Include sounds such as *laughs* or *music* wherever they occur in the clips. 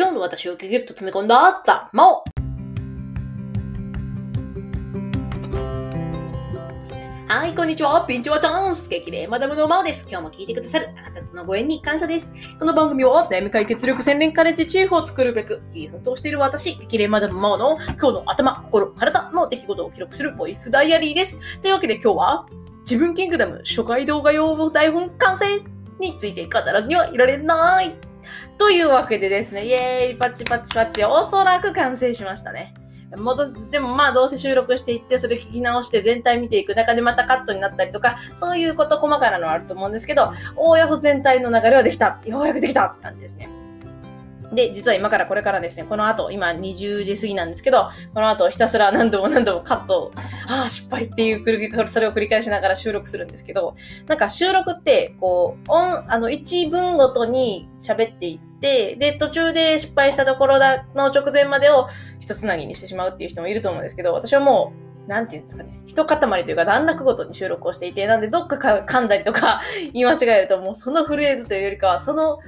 今日の私をギュギュッと詰め込んだザ・マオはい、こんにちは。ピンチはチャンス激励マダムのマオです。今日も聞いてくださるあなたとのご縁に感謝です。この番組は悩み解決力洗練カレッジチーフを作るべく、いい奮闘している私、激励マダムマオの今日の頭、心、体の出来事を記録するボイスダイアリーです。というわけで今日は、自分キングダム初回動画用台本完成について語らずにはいられない。というわけでですね、イエーイ、パチパチパチ、おそらく完成しましたね。戻す、でもまあどうせ収録していって、それ聞き直して全体見ていく中でまたカットになったりとか、そういうこと細かなのはあると思うんですけど、おおよそ全体の流れはできた。ようやくできたって感じですね。で、実は今からこれからですね、この後、今20時過ぎなんですけど、この後ひたすら何度も何度もカット、ああ、失敗っていうそれを繰り返しながら収録するんですけど、なんか収録って、こう、音、あの、一文ごとに喋っていって、で、途中で失敗したところだの直前までを一つなぎにしてしまうっていう人もいると思うんですけど、私はもう、なんていうんですかね、一塊というか段落ごとに収録をしていて、なんでどっか噛んだりとか言い間違えると、もうそのフレーズというよりかは、その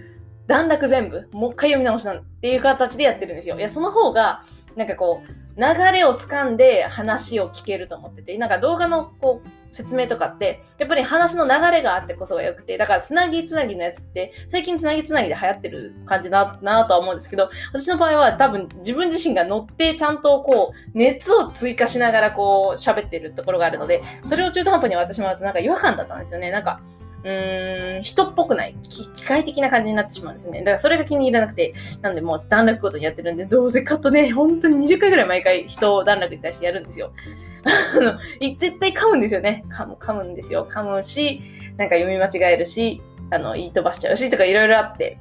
段落全部、もう一回読み直しなんっていう形でやってるんですよ。いや、その方が、なんかこう、流れをつかんで話を聞けると思ってて、なんか動画のこう、説明とかって、やっぱり話の流れがあってこそが良くて、だからつなぎつなぎのやつって、最近つなぎつなぎで流行ってる感じだなとは思うんですけど、私の場合は多分自分自身が乗ってちゃんとこう、熱を追加しながらこう、喋ってるところがあるので、それを中途半端に渡してもらうとなんか違和感だったんですよね。なんか、うーん、人っぽくない、機械的な感じになってしまうんですね。だからそれが気に入らなくて、なんでもう段落ごとにやってるんで、どうせカットね、*laughs* 本当に20回ぐらい毎回人を段落に対してやるんですよ。あの、絶対噛むんですよね。噛む、噛むんですよ。噛むし、なんか読み間違えるし、あの、言い飛ばしちゃうし、とかいろいろあって。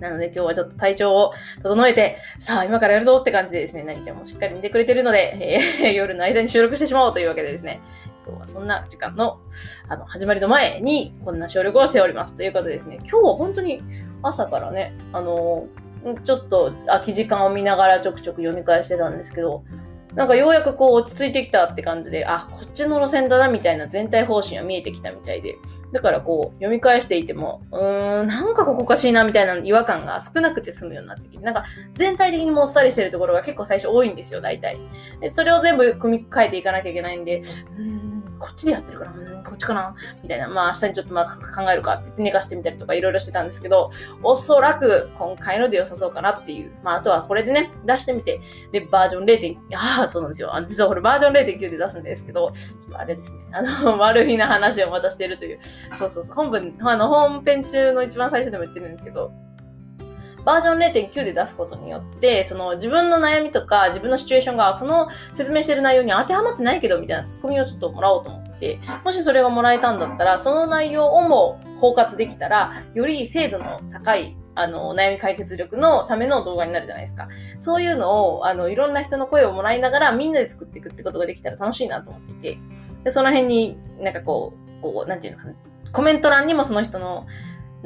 なので今日はちょっと体調を整えて、さあ今からやるぞって感じでですね、なぎちゃんもしっかり寝てくれてるので、えー夜の間に収録してしまおうというわけでですね、今日はそんな時間の、あの、始まりの前にこんな収録をしております。ということですね、今日は本当に朝からね、あのちょっと空き時間を見ながらちょくちょく読み返してたんですけど、なんかようやくこう落ち着いてきたって感じで、あ、こっちの路線だなみたいな全体方針は見えてきたみたいで、だからこう読み返していても、うーん、なんかここおかしいなみたいな違和感が少なくて済むようになってきて、なんか全体的にもっさりしてるところが結構最初多いんですよ、大体。でそれを全部組み替えていかなきゃいけないんで、うん、こっちでやってるかな、うんこっちかな？みたいな、まあ明日にちょっとまあ考えるかって言って寝かしてみたりとかいろいろしてたんですけど、おそらく今回ので良さそうかなっていう。まああとはこれでね、出してみて、で、バージョン0.9、ああ、そうなんですよ。実はこれバージョン0.9で出すんですけど、ちょっとあれですね。あの、マル秘な話をまたしてるという。そうそうそう。本文、あの、本編中の一番最初でも言ってるんですけど、バージョン0.9で出すことによって、その自分の悩みとか自分のシチュエーションがこの説明してる内容に当てはまってないけどみたいなツッコミをちょっともらおうと思って、もしそれがもらえたんだったら、その内容をも包括できたら、より精度の高いあの、悩み解決力のための動画になるじゃないですか。そういうのを、あの、いろんな人の声をもらいながら、みんなで作っていくってことができたら楽しいなと思っていて、で、その辺になんかこう、こう、なんていうんですかね、コメント欄にもその人の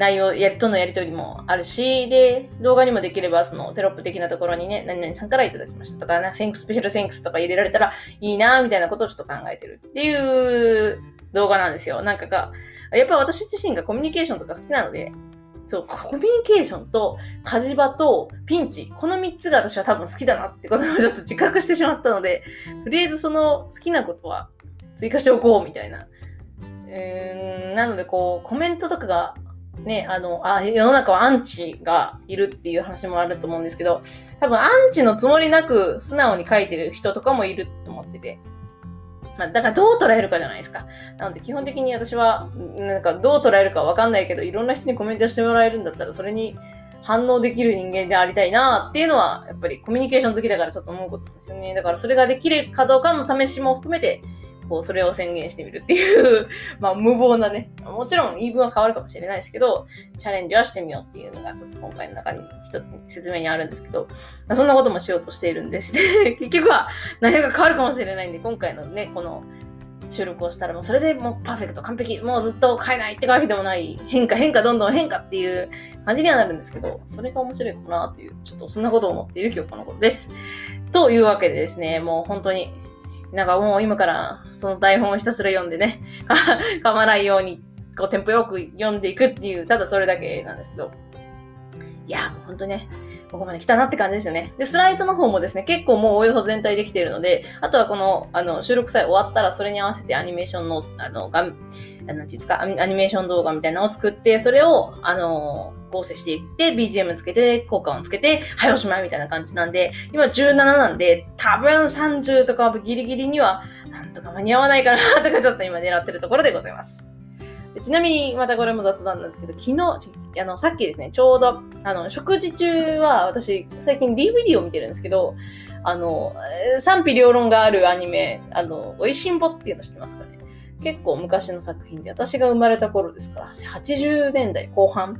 内容、やりとのやりとりもあるし、で、動画にもできれば、そのテロップ的なところにね、何々さんからいただきましたとか、なんか Thanks Special Thanks とか入れられたらいいなみたいなことをちょっと考えてるっていう動画なんですよ。なんかが、やっぱ私自身がコミュニケーションとか好きなので、そう、コミュニケーションと火事場とピンチ、この3つが私は多分好きだなってことをちょっと自覚してしまったので、とりあえずその好きなことは追加しておこうみたいな。うーん、なのでこう、コメントとかがね、あの、あ、世の中はアンチがいるっていう話もあると思うんですけど、多分アンチのつもりなく素直に書いてる人とかもいると思ってて。まあ、だからどう捉えるかじゃないですか。なので基本的に私は、なんかどう捉えるかわかんないけど、いろんな人にコメントしてもらえるんだったら、それに反応できる人間でありたいなっていうのは、やっぱりコミュニケーション好きだからちょっと思うことですよね。だからそれができるかどうかの試しも含めて、こう、それを宣言してみるっていう、*laughs* まあ、無謀なね。もちろん言い分は変わるかもしれないですけど、チャレンジはしてみようっていうのが、ちょっと今回の中に一つに説明にあるんですけど、まあ、そんなこともしようとしているんです。で *laughs* 結局は内容が変わるかもしれないんで、今回のね、この収録をしたらもうそれでもうパーフェクト、完璧、もうずっと変えないってわけでもない、変化、変化、どんどん変化っていう感じにはなるんですけど、それが面白いかなという、ちょっとそんなことを思っている今日このことです。というわけでですね、もう本当に、なんかもう今からその台本をひたすら読んでね、*laughs* 噛まないように、こうテンポよく読んでいくっていう、ただそれだけなんですけど。いや、もうほんとね、ここまで来たなって感じですよね。で、スライドの方もですね、結構もうおよそ全体できているので、あとはこの、あの、収録さえ終わったら、それに合わせてアニメーションの、あの、が、なんていうんですか、アニメーション動画みたいなのを作って、それを、あの、合成していって、BGM つけて、効果音つけて、はい、おしまいみたいな感じなんで、今17なんで、多分30とかギリギリには、なんとか間に合わないかなとかちょっと今狙ってるところでございます。ちなみに、またこれも雑談なんですけど、昨日、あの、さっきですね、ちょうど、あの、食事中は、私、最近 DVD を見てるんですけど、あの、賛否両論があるアニメ、あの、おいしんぼっていうの知ってますかね？結構昔の作品で、私が生まれた頃ですから、80年代後半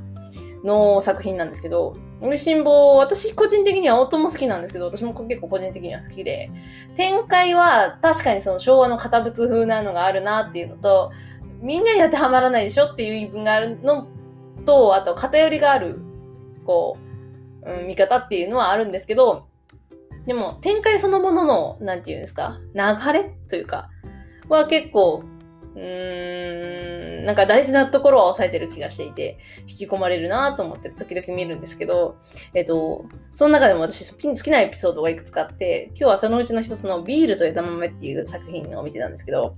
の作品なんですけど、おいしんぼ、私個人的には夫も好きなんですけど、私も結構個人的には好きで、展開は確かにその昭和の堅物風なのがあるなっていうのと、みんなに当てはまらないでしょっていう言い分があるのと、あと偏りがある、こう、うん、見方っていうのはあるんですけど、でも展開そのものの、なんていうんですか、流れというか、は結構、うーん、なんか大事なところを押さえてる気がしていて、引き込まれるなと思って時々見るんですけど、えっと、その中でも私好きなエピソードがいくつかあって、今日はそのうちの一つのビールと枝豆っていう作品を見てたんですけど、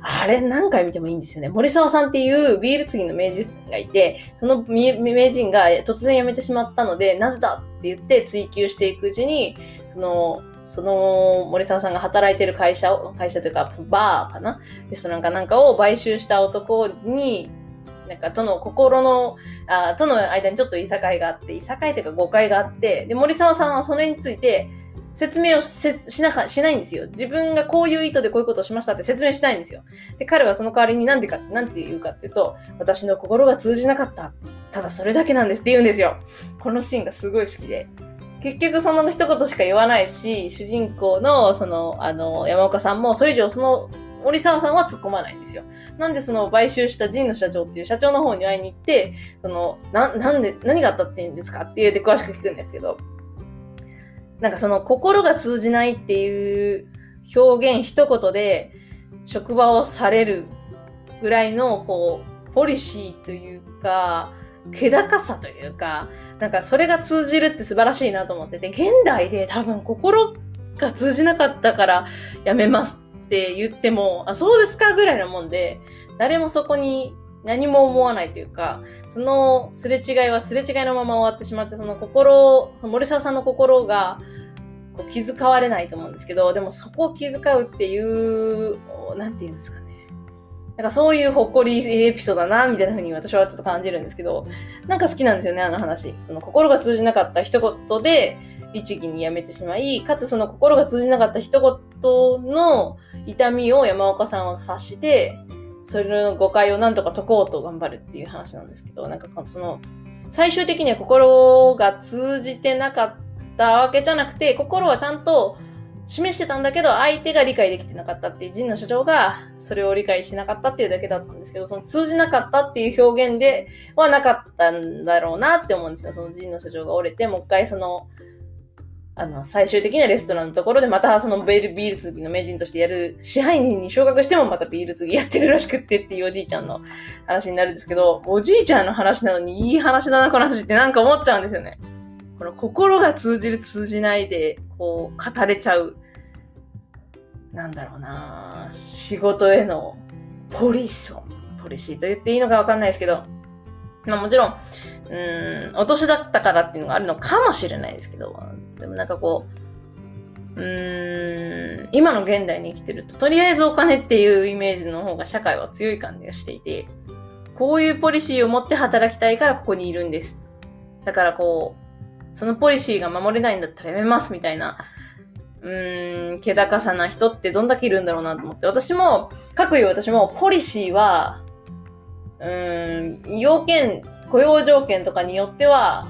あれ何回見てもいいんですよね。森沢さんっていうビール継ぎの名人がいて、その名人が突然辞めてしまったので、なぜだって言って追求していくうちに、その、その森沢さんが働いてる会社を、会社というか、バーかな？レストランかなんかを買収した男に、なんかとの心の、あとの間にちょっといさかいがあって、いさかいというか誤解があって、で、森沢さんはそれについて、説明をしなか、しないんですよ。自分がこういう意図でこういうことをしましたって説明しないんですよ。で、彼はその代わりになんでか、なんて言うかっていうと、私の心が通じなかった。ただそれだけなんですって言うんですよ。このシーンがすごい好きで。結局その一言しか言わないし、主人公の、その、あの、山岡さんも、それ以上その、森沢さんは突っ込まないんですよ。なんでその買収したジンの社長っていう社長の方に会いに行って、その、な、なんで、何があったって言うんですかって言うて詳しく聞くんですけど、なんかその心が通じないっていう表現一言で職場をされるぐらいのこう、ポリシーというか、気高さというか、なんかそれが通じるって素晴らしいなと思ってて、現代で多分心が通じなかったからやめますって言っても、あ、そうですかぐらいのもんで、誰もそこに何も思わないというか、そのすれ違いはすれ違いのまま終わってしまって、その心、森沢さんの心がこう気遣われないと思うんですけど、でもそこを気遣うっていう、なんて言うんですかね。なんかそういうほっこりエピソードだな、みたいな風に私はちょっと感じるんですけど、なんか好きなんですよね、あの話。その心が通じなかった一言で、律儀に辞めてしまい、かつその心が通じなかった一言の痛みを山岡さんは察して、それの誤解をなんとか解こうと頑張るっていう話なんですけど、なんかその、最終的には心が通じてなかったわけじゃなくて、心はちゃんと示してたんだけど、相手が理解できてなかったっていう、陣の社長がそれを理解しなかったっていうだけだったんですけど、その通じなかったっていう表現ではなかったんだろうなって思うんですよ。その陣の社長が折れて、もう一回その、あの、最終的なレストランのところでまたそのビール、ビール継ぎの名人としてやる支配人に昇格してもまたビール継ぎやってるらしくってっていうおじいちゃんの話になるんですけど、おじいちゃんの話なのにいい話だな、この話ってなんか思っちゃうんですよね。この心が通じる通じないで、こう、語れちゃう。なんだろうな仕事へのポリション。ポリシーと言っていいのかわかんないですけど、まあもちろん、うん、お年だったからっていうのがあるのかもしれないですけど、でもなんかこう、うーん、今の現代に生きてると、とりあえずお金っていうイメージの方が社会は強い感じがしていて、こういうポリシーを持って働きたいからここにいるんです。だからこう、そのポリシーが守れないんだったらやめますみたいな、うーん、気高さな人ってどんだけいるんだろうなと思って。私も、各言う私も、ポリシーは、うーん、要件、雇用条件とかによっては、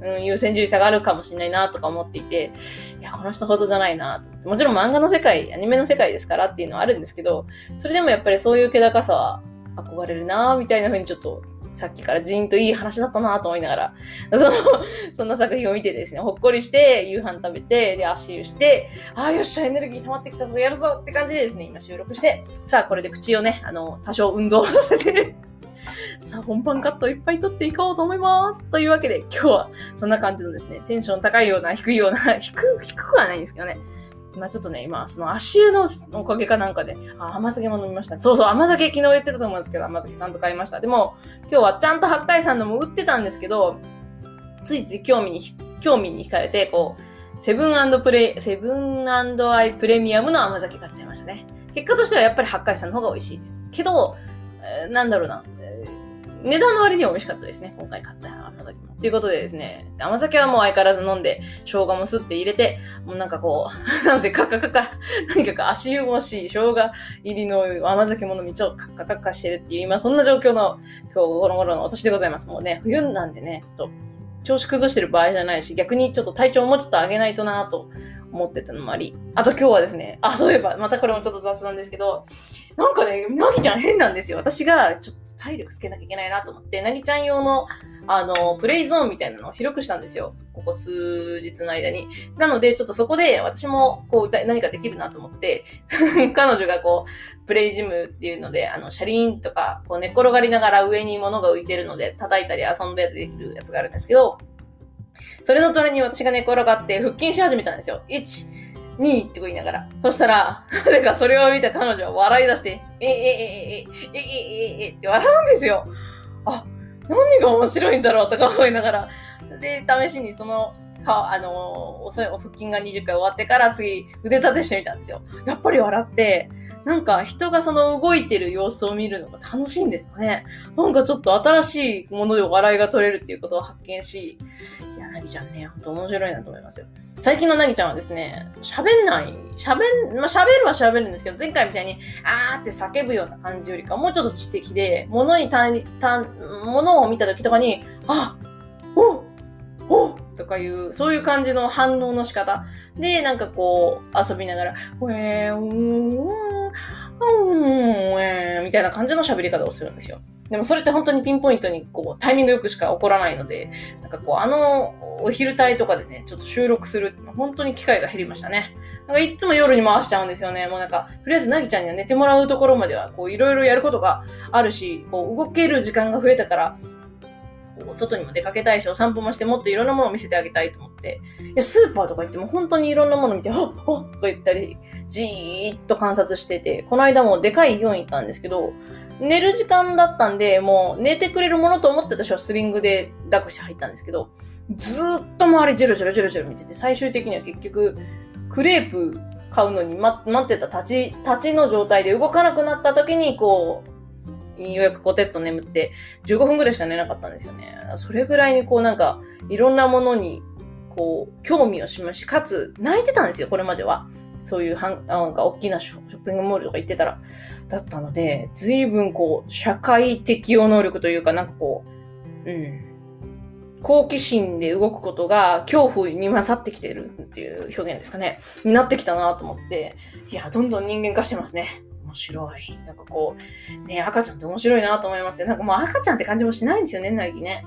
うん、優先順位下がるかもしれないなとか思っていて、いや、この人ほどじゃないなと思って。もちろん漫画の世界、アニメの世界ですからっていうのはあるんですけど、それでもやっぱりそういう気高さは憧れるなみたいな風にちょっとさっきからジーンといい話だったなと思いながら、*laughs* その、そんな作品を見てですね、ほっこりして、夕飯食べて、で、足湯して、ああ、よっしゃ、エネルギー溜まってきたぞ、やるぞって感じでですね、今収録して、さあ、これで口をね、あの、多少運動させてるさあ、本番カットいっぱい撮っていこうと思います。というわけで、今日はそんな感じのですね、テンション高いような、低いような、低、*laughs* 低くはないんですけどね。まあちょっとね、今、その足湯のおかげかなんかで、あ、甘酒も飲みました。そうそう、甘酒昨日言ってたと思うんですけど、甘酒ちゃんと買いました。でも、今日はちゃんと八海山のも売ってたんですけど、ついつい興味に、興味に惹かれて、こう、セブンプレイ、セブンアイプレミアムの甘酒買っちゃいましたね。結果としてはやっぱり八海山の方が美味しいです。けど、なんだろうな。値段の割には美味しかったですね。今回買った甘酒も。ということでですね、甘酒はもう相変わらず飲んで、生姜もすって入れて、もうなんかこう、*laughs* なんてカカカカ、何か足湯もし、生姜入りの甘酒も飲み、ちょっとカカカカしてるっていう、今そんな状況の今日この頃の私でございます。もうね、冬なんでね、ちょっと調子崩してる場合じゃないし、逆にちょっと体調もうちょっと上げないとなと思ってたのもあり。あと今日はですね、あ、そういえば、またこれもちょっと雑なんですけど、なんかね、なぎちゃん変なんですよ。私がちょっと体力つけなきゃいけないなと思って、なぎちゃん用の、あの、プレイゾーンみたいなのを広くしたんですよ。ここ数日の間に。なので、ちょっとそこで私も、こう、何かできるなと思って、*laughs* 彼女がこう、プレイジムっていうので、あの、車輪とか、こう、寝転がりながら上に物が浮いてるので、叩いたり遊んだりできるやつがあるんですけど、それの隣に私が寝転がって腹筋し始めたんですよ。1、2ってこう言いながら。そしたら、*laughs* なぜかそれを見た彼女は笑い出して、え、え、え、え、え、え、え、え、えって笑うんですよ。あ、何が面白いんだろうとか思いながら。で、試しにその、か、あのー、腹筋が20回終わってから次腕立てしてみたんですよ。やっぱり笑って、なんか人がその動いてる様子を見るのが楽しいんですかね。なんかちょっと新しいもので笑いが取れるっていうことを発見し、なぎちゃんね、ほんと面白いなと思いますよ。最近のなぎちゃんはですね、喋んない、喋ん、まあ、喋るは喋るんですけど、前回みたいに、あーって叫ぶような感じよりか、もうちょっと知的で、物にたん、たん、物を見た時とかに、あおおとかいう、そういう感じの反応の仕方。で、なんかこう、遊びながら、ウェー、ウー、うん、みたいな感じの喋り方をするんですよ。でもそれって本当にピンポイントにこうタイミングよくしか起こらないので、なんかこうあのお昼帯とかでね、ちょっと収録する本当に機会が減りましたね。なんかいつも夜に回しちゃうんですよね。もうなんか、とりあえずなぎちゃんには寝てもらうところまでは、こういろいろやることがあるし、こう動ける時間が増えたから、こう外にも出かけたいし、お散歩もしてもっといろんなものを見せてあげたいと思って、いやスーパーとか行っても本当にいろんなもの見て、ほっほっと言ったり、じーっと観察してて、この間もでかいイオン行ったんですけど、寝る時間だったんで、もう寝てくれるものと思って私はスリングで抱っこして入ったんですけど、ずっと周りジェロジェロジェロジェロ見てて、最終的には結局、クレープ買うのに待ってた立ち、立ちの状態で動かなくなった時に、こう、ようやくコテッと眠って、15分ぐらいしか寝なかったんですよね。それぐらいにこうなんか、いろんなものに、こう、興味を示し、かつ、泣いてたんですよ、これまでは。そういうはん、なんか大きなショッピングモールとか行ってたら、だったので、随分こう、社会適応能力というか、なんかこう、うん、好奇心で動くことが恐怖に勝ってきてるっていう表現ですかね。になってきたなと思って、いや、どんどん人間化してますね。面白い。なんかこう、ね、赤ちゃんって面白いなと思いますよ。なんかもう赤ちゃんって感じもしないんですよね、なぎね。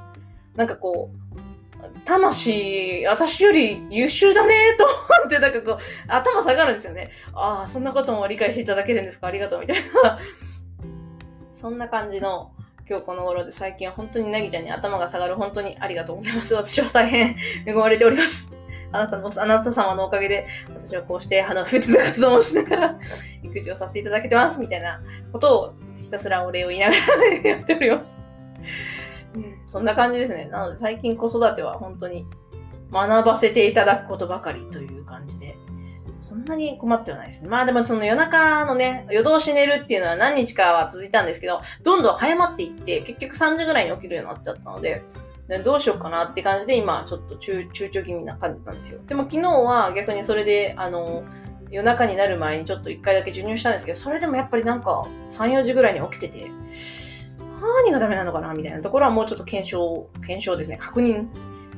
なんかこう、魂、私より優秀だねと思って、なんかこう、頭下がるんですよね。ああ、そんなことも理解していただけるんですか？ありがとう、みたいな。そんな感じの今日この頃で最近は本当になぎちゃんに頭が下がる本当にありがとうございます。私は大変恵まれております。あなたの、あなた様のおかげで、私はこうして、あの、普通の活動をしながら、育児をさせていただけてます、みたいなことを、ひたすらお礼を言いながらやっております。うん、そんな感じですね。なので最近子育ては本当に学ばせていただくことばかりという感じで、そんなに困ってはないですね。まあでもその夜中のね、夜通し寝るっていうのは何日かは続いたんですけど、どんどん早まっていって、結局3時ぐらいに起きるようになっちゃったので、どうしようかなって感じで今ちょっと中躊躇気味な感じなんですよ。でも昨日は逆にそれで、あの、夜中になる前にちょっと一回だけ授乳したんですけど、それでもやっぱりなんか3、4時ぐらいに起きてて、何がダメなのかなみたいなところはもうちょっと検証、検証ですね、確認。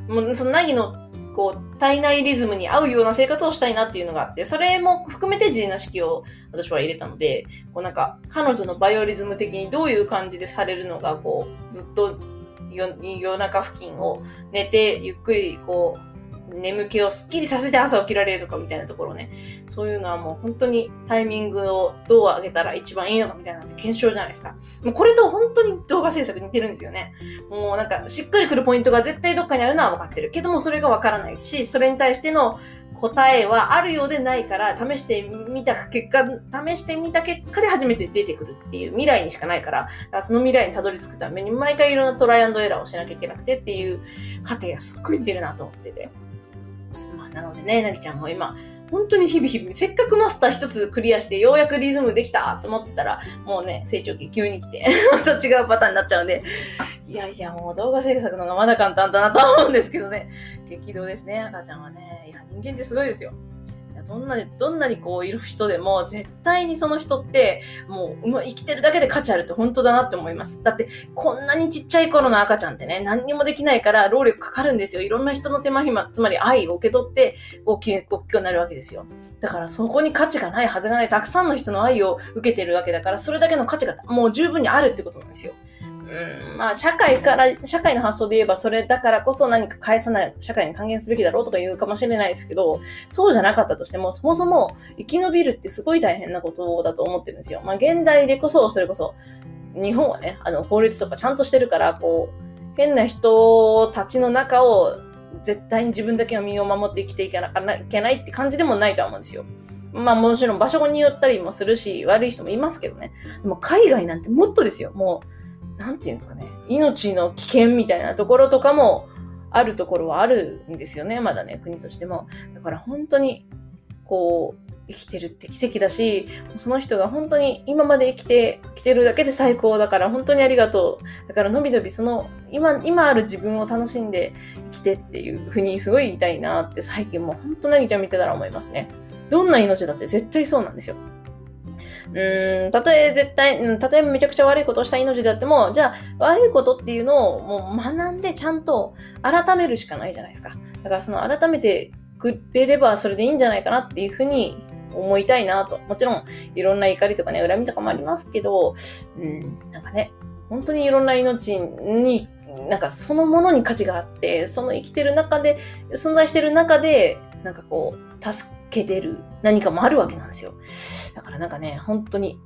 もうその凪のこう、体内リズムに合うような生活をしたいなっていうのがあって、それも含めてジーナ式を私は入れたので、こうなんか、彼女のバイオリズム的にどういう感じでされるのが、こう、ずっと夜中付近を寝て、ゆっくりこう、眠気をスッキリさせて朝起きられるのかみたいなところね。そういうのはもう本当にタイミングをどう上げたら一番いいのかみたいなのって検証じゃないですか。もうこれと本当に動画制作似てるんですよね。もうなんかしっくりくるポイントが絶対どっかにあるのは分かってる。けどもそれが分からないし、それに対しての答えはあるようでないから、試してみた結果、試してみた結果で初めて出てくるっていう未来にしかないから、からその未来にたどり着くために毎回いろんなトライアンドエラーをしなきゃいけなくてっていう過程がすっごい似てるなと思ってて。でね、なぎちゃんも今、本当に日々日々、せっかくマスター一つクリアしてようやくリズムできたと思ってたら、もうね、成長期急に来て、*laughs* また違うパターンになっちゃうんで、いやいや、もう動画制作の方がまだ簡単だなと思うんですけどね。激動ですね、赤ちゃんはね。いや、人間ってすごいですよ。どんなに、どんなにこういる人でも、絶対にその人って、もう、生きてるだけで価値あるって本当だなって思います。だって、こんなにちっちゃい頃の赤ちゃんってね、何にもできないから労力かかるんですよ。いろんな人の手間暇、つまり愛を受け取って、大きい、大きくなるわけですよ。だからそこに価値がないはずがない、たくさんの人の愛を受けてるわけだから、それだけの価値がもう十分にあるってことなんですよ。うん、まあ、社会から、社会の発想で言えば、それだからこそ何か返さない、社会に還元すべきだろうとか言うかもしれないですけど、そうじゃなかったとしても、そもそも生き延びるってすごい大変なことだと思ってるんですよ。まあ、現代でこそ、それこそ、日本はね、あの、法律とかちゃんとしてるから、こう、変な人たちの中を、絶対に自分だけは身を守って生きていかなきゃいけないって感じでもないとは思うんですよ。まあもちろん場所によったりもするし、悪い人もいますけどね。でも海外なんてもっとですよ。もう、なんていうんですかね、命の危険みたいなところとかもあるところはあるんですよね、まだね、国としても。だから本当に、こう、生きてるって奇跡だし、その人が本当に今まで生きてきてるだけで最高だから本当にありがとう。だからのびのびその今、今ある自分を楽しんで生きてっていうふうにすごい言いたいなって最近もう本当なぎちゃん見てたら思いますね。どんな命だって絶対そうなんですよ。うん、たとえ絶対、うん、例えめちゃくちゃ悪いことをした命であっても、じゃあ悪いことっていうのをもう学んでちゃんと改めるしかないじゃないですか。だからその改めてくれればそれでいいんじゃないかなっていうふうに思いたいなと。もちろんいろんな怒りとかね、恨みとかもありますけど、うん、なんかね、本当にいろんな命になんかそのものに価値があって、その生きてる中で、存在してる中で、なんかこう、助けてる何かもあるわけなんですよ。だからなんかね、本当に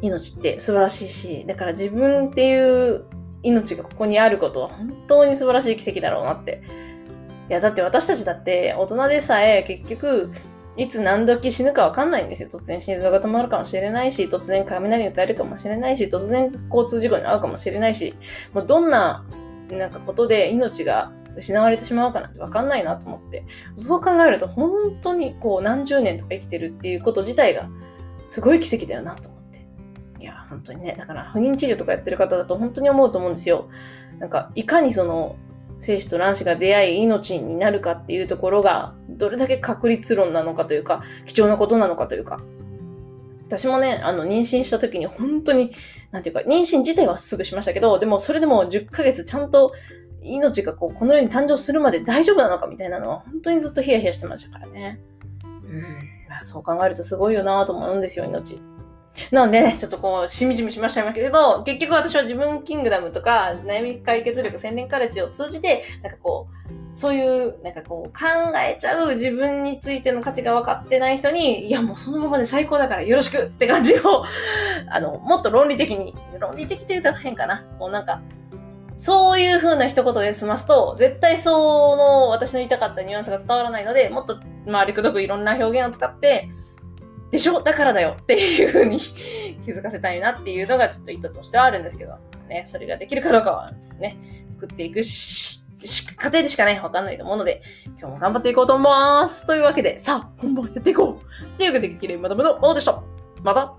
命って素晴らしいし、だから自分っていう命がここにあることは本当に素晴らしい奇跡だろうなって。いや、だって私たちだって大人でさえ結局、いつ何時死ぬかわかんないんですよ。突然心臓が止まるかもしれないし、突然雷に打たれるかもしれないし、突然交通事故に遭うかもしれないし、もうどんな、なんかことで命が失われてしまうかなんてわかんないなと思って。そう考えると本当にこう何十年とか生きてるっていうこと自体がすごい奇跡だよなと思って。いや、本当にね。だから不妊治療とかやってる方だと本当に思うと思うんですよ。なんか、いかにその精子と卵子が出会い命になるかっていうところがどれだけ確率論なのかというか、貴重なことなのかというか。私もね、あの、妊娠した時に本当に、なんていうか、妊娠自体はすぐしましたけど、でもそれでも10ヶ月ちゃんと命がこう、この世に誕生するまで大丈夫なのかみたいなのは、本当にずっとヒヤヒヤしてましたからね。うん。そう考えるとすごいよなと思うんですよ、命。なので、ね、ちょっとこう、しみじみしましたけど、結局私は自分キングダムとか、悩み解決力洗練カレッジを通じて、なんかこう、そういう、なんかこう、考えちゃう自分についての価値が分かってない人に、いやもうそのままで最高だからよろしくって感じを、あの、もっと論理的に、論理的って言うと変かな。こうなんか、そういう風な一言で済ますと、絶対その私の言いたかったニュアンスが伝わらないので、もっと、まあ、りくどくいろんな表現を使って、でしょ？だからだよっていう風に気づかせたいなっていうのがちょっと意図としてはあるんですけど、ね、それができるかどうかは、ちょっとね、作っていくし、過程でしかね、わかんないと思うので、今日も頑張っていこうと思います。というわけで、さあ、本番やっていこうというわけで、きれいまだむのものでした。また